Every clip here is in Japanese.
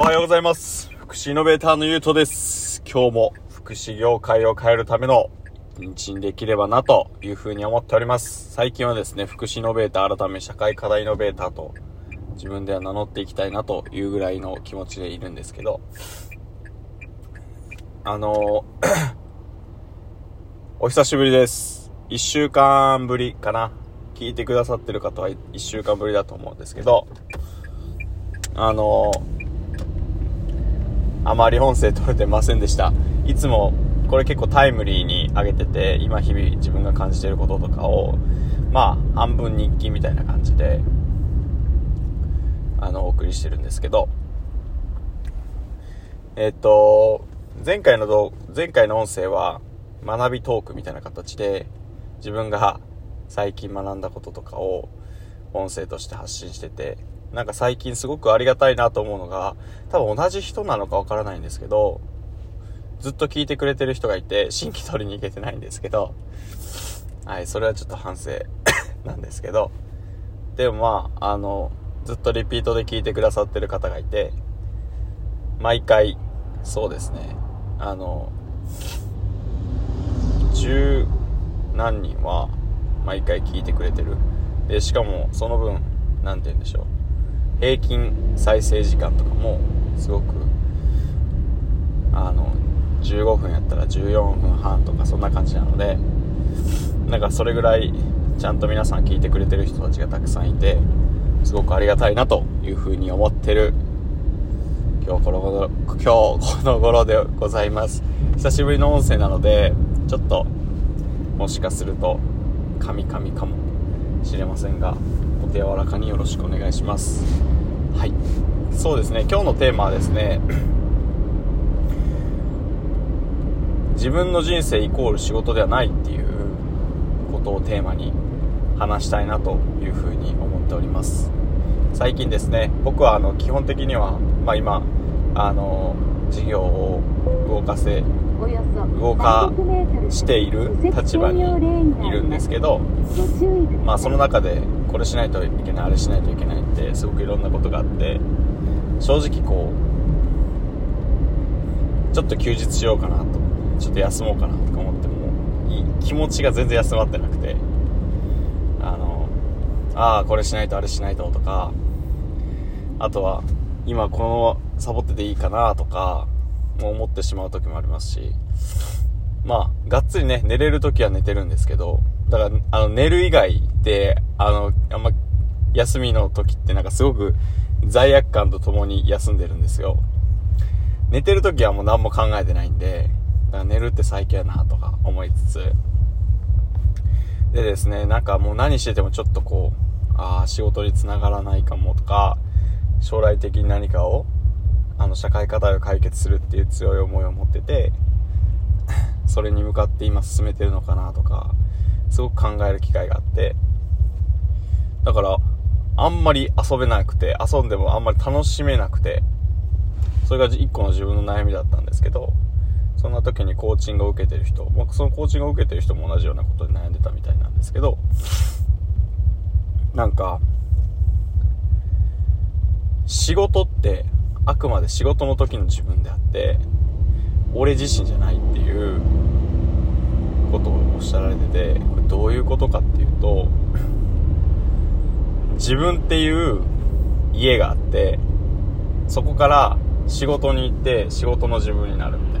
おはようございます。福祉イノベーターのゆうとです。今日も福祉業界を変えるための一日にできればなというふうに思っております。最近はですね、福祉イノベーター改め社会課題イノベーターと自分では名乗っていきたいなというぐらいの気持ちでいるんですけど、あの お久しぶりです。一週間ぶりかな。聞いてくださってる方は一週間ぶりだと思うんですけど、あのあまり音声取れてませんでした。いつもこれ結構タイムリーに上げてて、今日々自分が感じてることとかを、まあ半分日記みたいな感じで、あの、お送りしてるんですけど、えっと、前回の動前回の音声は学びトークみたいな形で自分が最近学んだこととかを音声として発信しててなんか最近すごくありがたいなと思うのが多分同じ人なのかわからないんですけどずっと聞いてくれてる人がいて新規取りに行けてないんですけどはいそれはちょっと反省 なんですけどでもまああのずっとリピートで聞いてくださってる方がいて毎回そうですねあの十何人は毎回聞いてくれてる。でしかもその分何て言うんでしょう。平均再生時間とかもすごくあの15分やったら14分半とかそんな感じなのでなんかそれぐらいちゃんと皆さん聞いてくれてる人たちがたくさんいてすごくありがたいなというふうに思ってる今日この頃今日この頃でございます。久しぶりの音声なのでちょっともしかするとカミカミかも。しれませんがお手柔らかによろしくお願いします。はい。そうですね。今日のテーマはですね 自分の人生イコール仕事ではないっていうことをテーマに話したいなというふうに思っております。最近ですね僕はあの基本的には、まあ、今あの事業を動かせ動かしている立場にいるんですけど、まあ、その中でこれしないといけないあれしないといけないってすごくいろんなことがあって正直こうちょっと休日しようかなとちょっと休もうかなとか思っても気持ちが全然休まってなくてあのああこれしないとあれしないととかあとは今このサボってていいかなとか思ってしまう時もありますしまあがっつりね寝れる時は寝てるんですけどだからあの寝る以外であのあんま休みの時ってなんかすごく罪悪感とともに休んでるんですよ。寝てる時はもう何も考えてないんでだから寝るって最強やなとか思いつつ。でですねなんかもう何しててもちょっとこうああ仕事につながらないかもとか将来的に何かをあの社会課題を解決するっていう強い思いを持ってて それに向かって今進めてるのかなとかすごく考える機会があってだからあんまり遊べなくて遊んでもあんまり楽しめなくてそれが一個の自分の悩みだったんですけどそんな時にコーチングを受けてる人、まあ、そのコーチングを受けてる人も同じようなことで悩んでたみたいなんですけどなんか仕事ってあくまで仕事の時の自分であって俺自身じゃないっていうことをおっしゃられててこれどういうことかっていうと自分っていう家があってそこから仕事に行って仕事の自分になるみたいな。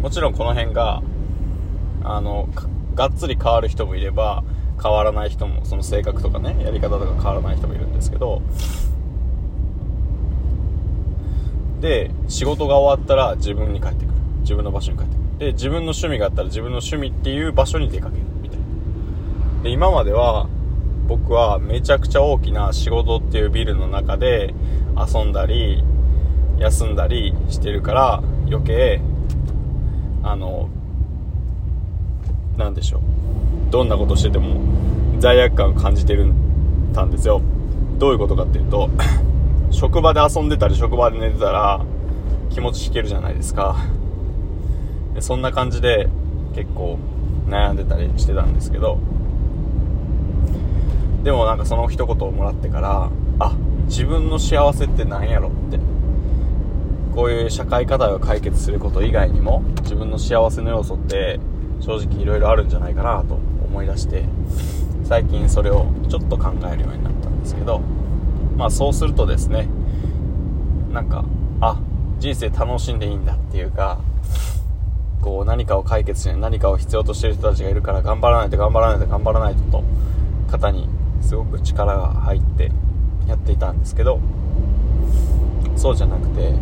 もちろんこの辺があのがっつり変わる人もいれば変わらない人もその性格とかねやり方とか変わらない人もいるんですけどで仕事が終わったら自分に帰ってくる。自分の場所に帰ってくる。で自分の趣味があったら自分の趣味っていう場所に出かける。みたいな。で今までは僕はめちゃくちゃ大きな仕事っていうビルの中で遊んだり休んだりしてるから余計あのなんでしょう。どんなことしてても罪悪感を感じてるたんですよ。どういうことかっていうと職場で遊んでたり職場で寝てたら気持ち引けるじゃないですか。でそんな感じで結構悩んでたりしてたんですけど。でもなんかその一言をもらってからあ自分の幸せって何やろって。こういう社会課題を解決すること以外にも自分の幸せの要素って正直いろいろあるんじゃないかなと思い出して最近それをちょっと考えるようになったんですけど。まあそうするとですねなんかあ人生楽しんでいいんだっていうかこう何かを解決しない何かを必要としてる人たちがいるから頑張らないと頑張らないと頑張らないとと肩にすごく力が入ってやっていたんですけどそうじゃなくて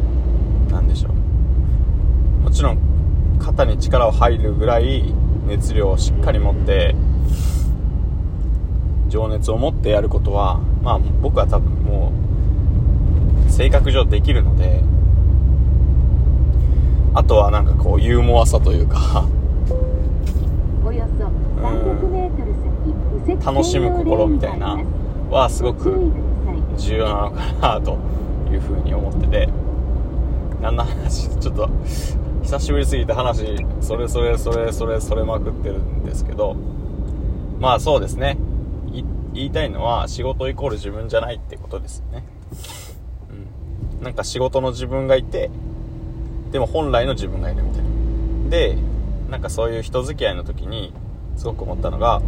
何でしょう。もちろん肩に力を入るぐらい熱量をしっかり持って情熱を持ってやることはまあ僕は多分もう性格上できるのであとはなんかこうユーモアさというか楽しむ心みたいなはすごく重要なのかなというふうに思ってて何の話ちょっと久しぶりすぎて話それそれそれそれそれまくってるんですけどまあそうですね言いたいのは仕事イコール自分じゃないってことですよね、うん、なんか仕事の自分がいてでも本来の自分がいるみたいな。でなんかそういう人付き合いの時にすごく思ったのが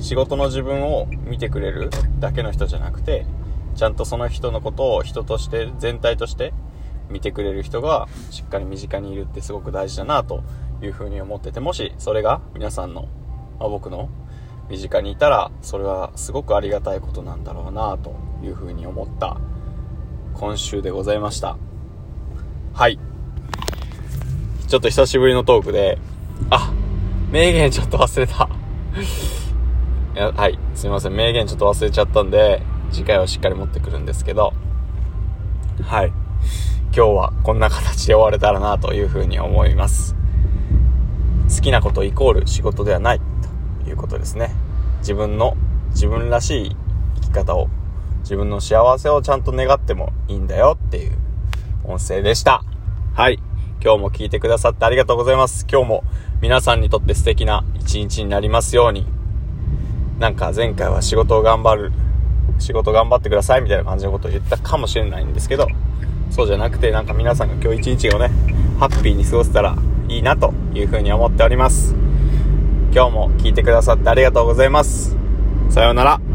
仕事の自分を見てくれるだけの人じゃなくてちゃんとその人のことを人として全体として見てくれる人がしっかり身近にいるってすごく大事だなというふうに思っててもしそれが皆さんの、まあ、僕の身近にいたらそれはすごくありがたいことなんだろうなというふうに思った今週でございました。はい。ちょっと久しぶりのトークであ名言ちょっと忘れた。いやはい。すいません。名言ちょっと忘れちゃったんで次回はしっかり持ってくるんですけど。はい。今日はこんな形で終われたらなというふうに思います。好きなことイコール仕事ではないということですね。自分の自分らしい生き方を自分の幸せをちゃんと願ってもいいんだよっていう音声でした。はい。今日も聞いてくださってありがとうございます。今日も皆さんにとって素敵な一日になりますように。なんか前回は仕事を頑張る仕事頑張ってくださいみたいな感じのことを言ったかもしれないんですけどそうじゃなくてなんか皆さんが今日一日をねハッピーに過ごせたらいいなというふうに思っております。今日も聞いてくださってありがとうございます。さようなら。